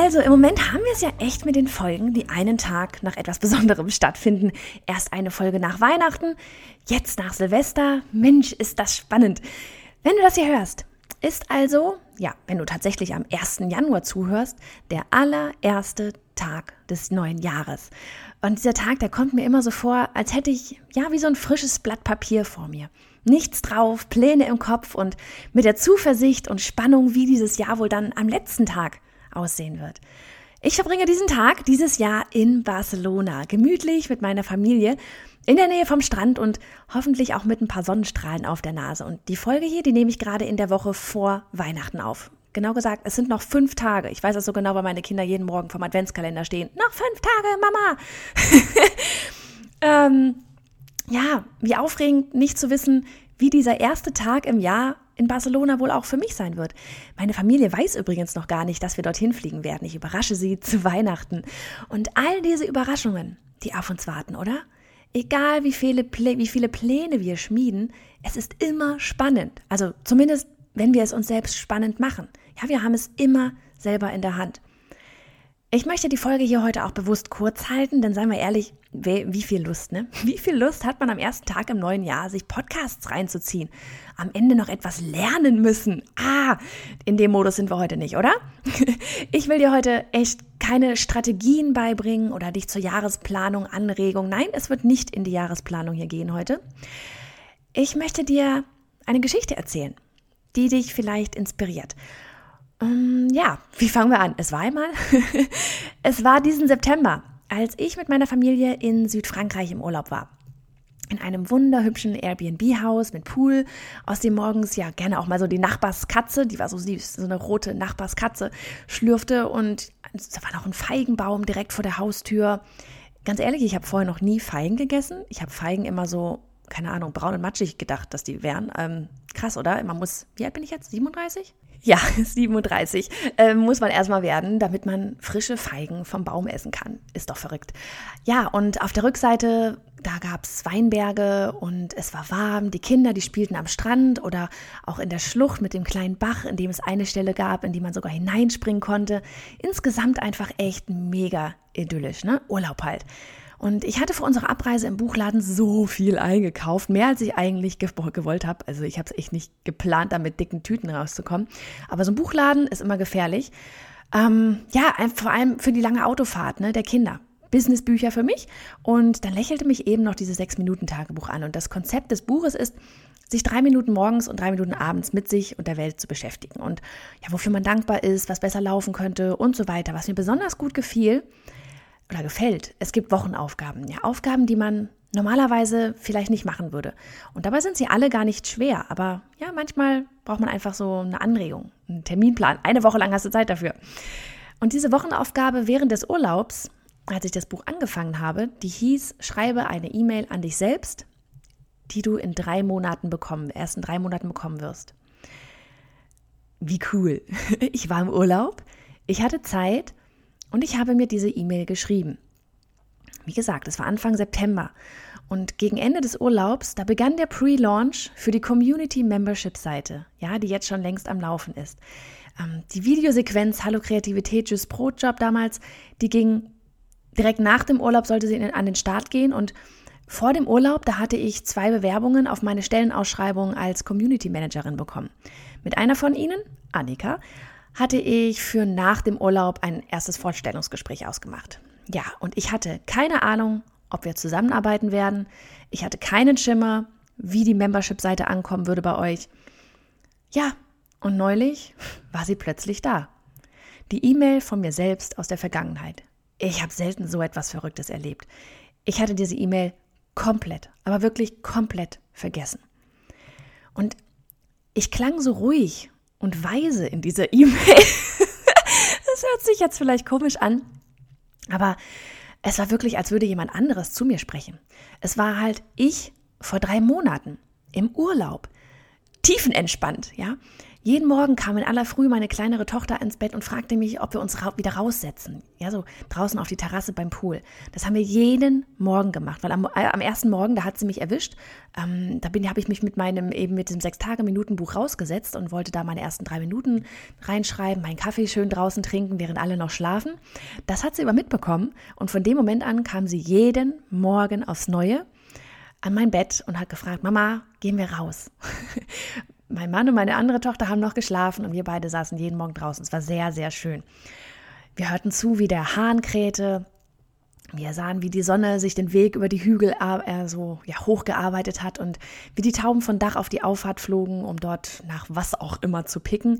Also im Moment haben wir es ja echt mit den Folgen, die einen Tag nach etwas Besonderem stattfinden. Erst eine Folge nach Weihnachten, jetzt nach Silvester. Mensch, ist das spannend. Wenn du das hier hörst, ist also, ja, wenn du tatsächlich am 1. Januar zuhörst, der allererste Tag des neuen Jahres. Und dieser Tag, der kommt mir immer so vor, als hätte ich, ja, wie so ein frisches Blatt Papier vor mir nichts drauf, Pläne im Kopf und mit der Zuversicht und Spannung, wie dieses Jahr wohl dann am letzten Tag aussehen wird. Ich verbringe diesen Tag dieses Jahr in Barcelona, gemütlich mit meiner Familie, in der Nähe vom Strand und hoffentlich auch mit ein paar Sonnenstrahlen auf der Nase. Und die Folge hier, die nehme ich gerade in der Woche vor Weihnachten auf. Genau gesagt, es sind noch fünf Tage. Ich weiß das so genau, weil meine Kinder jeden Morgen vom Adventskalender stehen. Noch fünf Tage, Mama! ähm, ja, wie aufregend, nicht zu wissen, wie dieser erste Tag im Jahr in Barcelona wohl auch für mich sein wird. Meine Familie weiß übrigens noch gar nicht, dass wir dorthin fliegen werden. Ich überrasche sie zu Weihnachten. Und all diese Überraschungen, die auf uns warten, oder? Egal wie viele, wie viele Pläne wir schmieden, es ist immer spannend. Also zumindest, wenn wir es uns selbst spannend machen. Ja, wir haben es immer selber in der Hand. Ich möchte die Folge hier heute auch bewusst kurz halten, denn seien wir ehrlich, wie viel Lust, ne? Wie viel Lust hat man am ersten Tag im neuen Jahr, sich Podcasts reinzuziehen? Am Ende noch etwas lernen müssen. Ah, in dem Modus sind wir heute nicht, oder? Ich will dir heute echt keine Strategien beibringen oder dich zur Jahresplanung, Anregung. Nein, es wird nicht in die Jahresplanung hier gehen heute. Ich möchte dir eine Geschichte erzählen, die dich vielleicht inspiriert. Ähm, ja, wie fangen wir an? Es war einmal. es war diesen September, als ich mit meiner Familie in Südfrankreich im Urlaub war. In einem wunderhübschen Airbnb-Haus mit Pool, aus dem morgens ja gerne auch mal so die Nachbarskatze, die war so süß, so eine rote Nachbarskatze, schlürfte und da war noch ein Feigenbaum direkt vor der Haustür. Ganz ehrlich, ich habe vorher noch nie Feigen gegessen. Ich habe Feigen immer so, keine Ahnung, braun und matschig gedacht, dass die wären. Ähm, krass, oder? Man muss, wie alt bin ich jetzt? 37? Ja, 37 äh, muss man erstmal werden, damit man frische Feigen vom Baum essen kann. Ist doch verrückt. Ja, und auf der Rückseite, da gab es Weinberge und es war warm. Die Kinder, die spielten am Strand oder auch in der Schlucht mit dem kleinen Bach, in dem es eine Stelle gab, in die man sogar hineinspringen konnte. Insgesamt einfach echt mega idyllisch, ne? Urlaub halt. Und ich hatte für unsere Abreise im Buchladen so viel eingekauft, mehr als ich eigentlich gewollt habe. Also ich habe es echt nicht geplant, da mit dicken Tüten rauszukommen. Aber so ein Buchladen ist immer gefährlich. Ähm, ja, vor allem für die lange Autofahrt ne, der Kinder. Businessbücher für mich. Und dann lächelte mich eben noch dieses Sechs-Minuten-Tagebuch an. Und das Konzept des Buches ist, sich drei Minuten morgens und drei Minuten abends mit sich und der Welt zu beschäftigen. Und ja, wofür man dankbar ist, was besser laufen könnte und so weiter. Was mir besonders gut gefiel, oder gefällt. Es gibt Wochenaufgaben, ja, Aufgaben, die man normalerweise vielleicht nicht machen würde. Und dabei sind sie alle gar nicht schwer, aber ja, manchmal braucht man einfach so eine Anregung, einen Terminplan. Eine Woche lang hast du Zeit dafür. Und diese Wochenaufgabe während des Urlaubs, als ich das Buch angefangen habe, die hieß, schreibe eine E-Mail an dich selbst, die du in drei Monaten bekommen, ersten drei Monaten bekommen wirst. Wie cool. Ich war im Urlaub, ich hatte Zeit und ich habe mir diese E-Mail geschrieben. Wie gesagt, es war Anfang September. Und gegen Ende des Urlaubs, da begann der Pre-Launch für die Community Membership Seite, ja, die jetzt schon längst am Laufen ist. Ähm, die Videosequenz Hallo Kreativität, Just Brotjob damals, die ging direkt nach dem Urlaub, sollte sie an den Start gehen. Und vor dem Urlaub, da hatte ich zwei Bewerbungen auf meine Stellenausschreibung als Community Managerin bekommen. Mit einer von ihnen, Annika, hatte ich für nach dem Urlaub ein erstes Vorstellungsgespräch ausgemacht. Ja, und ich hatte keine Ahnung, ob wir zusammenarbeiten werden. Ich hatte keinen Schimmer, wie die Membership-Seite ankommen würde bei euch. Ja, und neulich war sie plötzlich da. Die E-Mail von mir selbst aus der Vergangenheit. Ich habe selten so etwas Verrücktes erlebt. Ich hatte diese E-Mail komplett, aber wirklich komplett vergessen. Und ich klang so ruhig und weise in dieser E-Mail. Das hört sich jetzt vielleicht komisch an, aber es war wirklich, als würde jemand anderes zu mir sprechen. Es war halt ich vor drei Monaten im Urlaub, tiefenentspannt, ja. Jeden Morgen kam in aller Früh meine kleinere Tochter ins Bett und fragte mich, ob wir uns ra wieder raussetzen. Ja, so draußen auf die Terrasse beim Pool. Das haben wir jeden Morgen gemacht, weil am, äh, am ersten Morgen, da hat sie mich erwischt. Ähm, da habe ich mich mit meinem, eben mit dem Sechs-Tage-Minuten-Buch rausgesetzt und wollte da meine ersten drei Minuten reinschreiben, meinen Kaffee schön draußen trinken, während alle noch schlafen. Das hat sie aber mitbekommen und von dem Moment an kam sie jeden Morgen aufs Neue an mein Bett und hat gefragt, Mama, gehen wir raus. Mein Mann und meine andere Tochter haben noch geschlafen und wir beide saßen jeden Morgen draußen. Es war sehr, sehr schön. Wir hörten zu, wie der Hahn krähte. Wir sahen, wie die Sonne sich den Weg über die Hügel äh, so ja, hochgearbeitet hat und wie die Tauben von Dach auf die Auffahrt flogen, um dort nach was auch immer zu picken.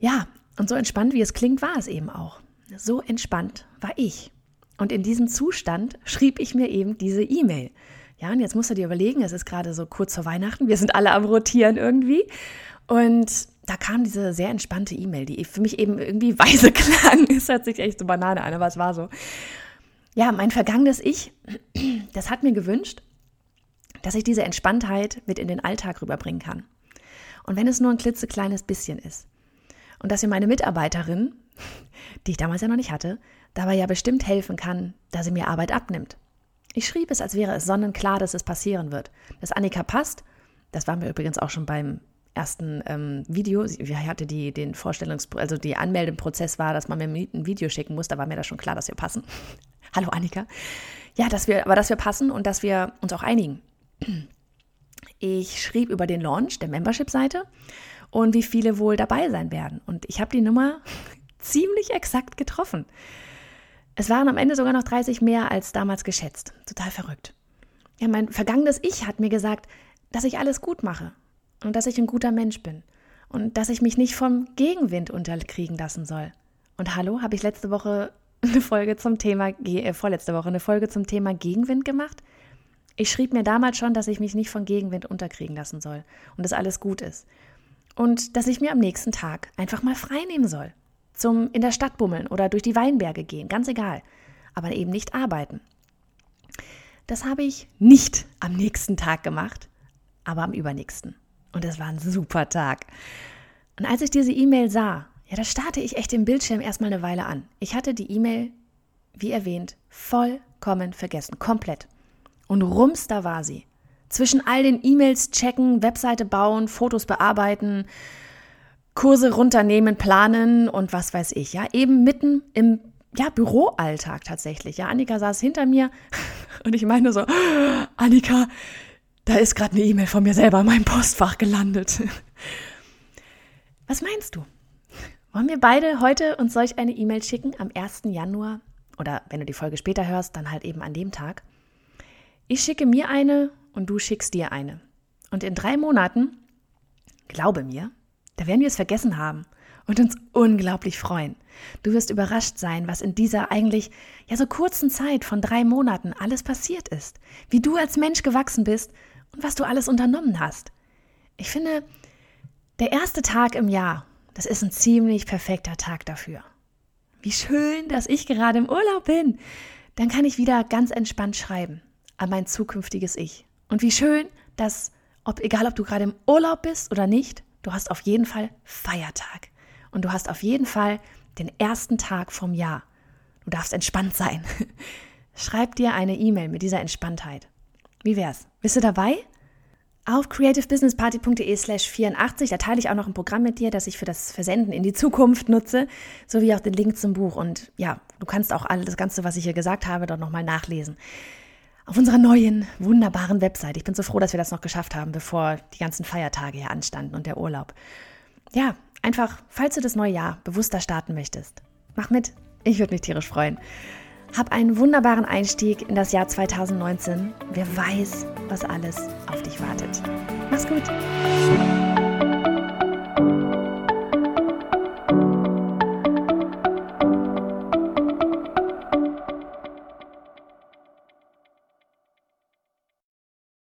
Ja, und so entspannt, wie es klingt, war es eben auch. So entspannt war ich. Und in diesem Zustand schrieb ich mir eben diese E-Mail. Ja, und jetzt musst du dir überlegen, es ist gerade so kurz vor Weihnachten, wir sind alle am Rotieren irgendwie. Und da kam diese sehr entspannte E-Mail, die für mich eben irgendwie weise klang. Es hört sich echt so Banane an, aber es war so. Ja, mein vergangenes Ich, das hat mir gewünscht, dass ich diese Entspanntheit mit in den Alltag rüberbringen kann. Und wenn es nur ein klitzekleines bisschen ist. Und dass mir meine Mitarbeiterin, die ich damals ja noch nicht hatte, dabei ja bestimmt helfen kann, dass sie mir Arbeit abnimmt. Ich schrieb es, als wäre es sonnenklar, dass es passieren wird. Dass Annika passt, das war mir übrigens auch schon beim ersten ähm, Video. Sie hatte die, den Vorstellungs-, also die Anmeldeprozess war, dass man mir ein Video schicken muss. Da war mir das schon klar, dass wir passen. Hallo Annika. Ja, dass wir, aber dass wir passen und dass wir uns auch einigen. Ich schrieb über den Launch der Membership-Seite und wie viele wohl dabei sein werden. Und ich habe die Nummer ziemlich exakt getroffen. Es waren am Ende sogar noch 30 mehr als damals geschätzt. Total verrückt. Ja, mein vergangenes Ich hat mir gesagt, dass ich alles gut mache und dass ich ein guter Mensch bin und dass ich mich nicht vom Gegenwind unterkriegen lassen soll. Und hallo, habe ich letzte Woche eine Folge zum Thema, äh, vorletzte Woche eine Folge zum Thema Gegenwind gemacht? Ich schrieb mir damals schon, dass ich mich nicht von Gegenwind unterkriegen lassen soll und dass alles gut ist. Und dass ich mir am nächsten Tag einfach mal frei nehmen soll zum in der Stadt bummeln oder durch die Weinberge gehen, ganz egal, aber eben nicht arbeiten. Das habe ich nicht am nächsten Tag gemacht, aber am übernächsten. Und es war ein super Tag. Und als ich diese E-Mail sah, ja, da starrte ich echt den Bildschirm erstmal eine Weile an. Ich hatte die E-Mail, wie erwähnt, vollkommen vergessen, komplett. Und rums, da war sie. Zwischen all den E-Mails checken, Webseite bauen, Fotos bearbeiten, Kurse runternehmen, planen und was weiß ich, ja, eben mitten im ja, Büroalltag tatsächlich. Ja, Annika saß hinter mir und ich meine so, Annika, da ist gerade eine E-Mail von mir selber in meinem Postfach gelandet. Was meinst du? Wollen wir beide heute uns solch eine E-Mail schicken am 1. Januar? Oder wenn du die Folge später hörst, dann halt eben an dem Tag. Ich schicke mir eine und du schickst dir eine. Und in drei Monaten, glaube mir, da werden wir es vergessen haben und uns unglaublich freuen. Du wirst überrascht sein, was in dieser eigentlich ja so kurzen Zeit von drei Monaten alles passiert ist, wie du als Mensch gewachsen bist und was du alles unternommen hast. Ich finde, der erste Tag im Jahr, das ist ein ziemlich perfekter Tag dafür. Wie schön, dass ich gerade im Urlaub bin. Dann kann ich wieder ganz entspannt schreiben an mein zukünftiges Ich. Und wie schön, dass, ob, egal ob du gerade im Urlaub bist oder nicht, Du hast auf jeden Fall Feiertag. Und du hast auf jeden Fall den ersten Tag vom Jahr. Du darfst entspannt sein. Schreib dir eine E-Mail mit dieser Entspanntheit. Wie wär's? Bist du dabei? Auf creativebusinessparty.de slash 84, da teile ich auch noch ein Programm mit dir, das ich für das Versenden in die Zukunft nutze, sowie auch den Link zum Buch. Und ja, du kannst auch alles das Ganze, was ich hier gesagt habe, dort nochmal nachlesen auf unserer neuen, wunderbaren Website. Ich bin so froh, dass wir das noch geschafft haben, bevor die ganzen Feiertage hier anstanden und der Urlaub. Ja, einfach, falls du das neue Jahr bewusster starten möchtest, mach mit. Ich würde mich tierisch freuen. Hab einen wunderbaren Einstieg in das Jahr 2019. Wer weiß, was alles auf dich wartet. Mach's gut.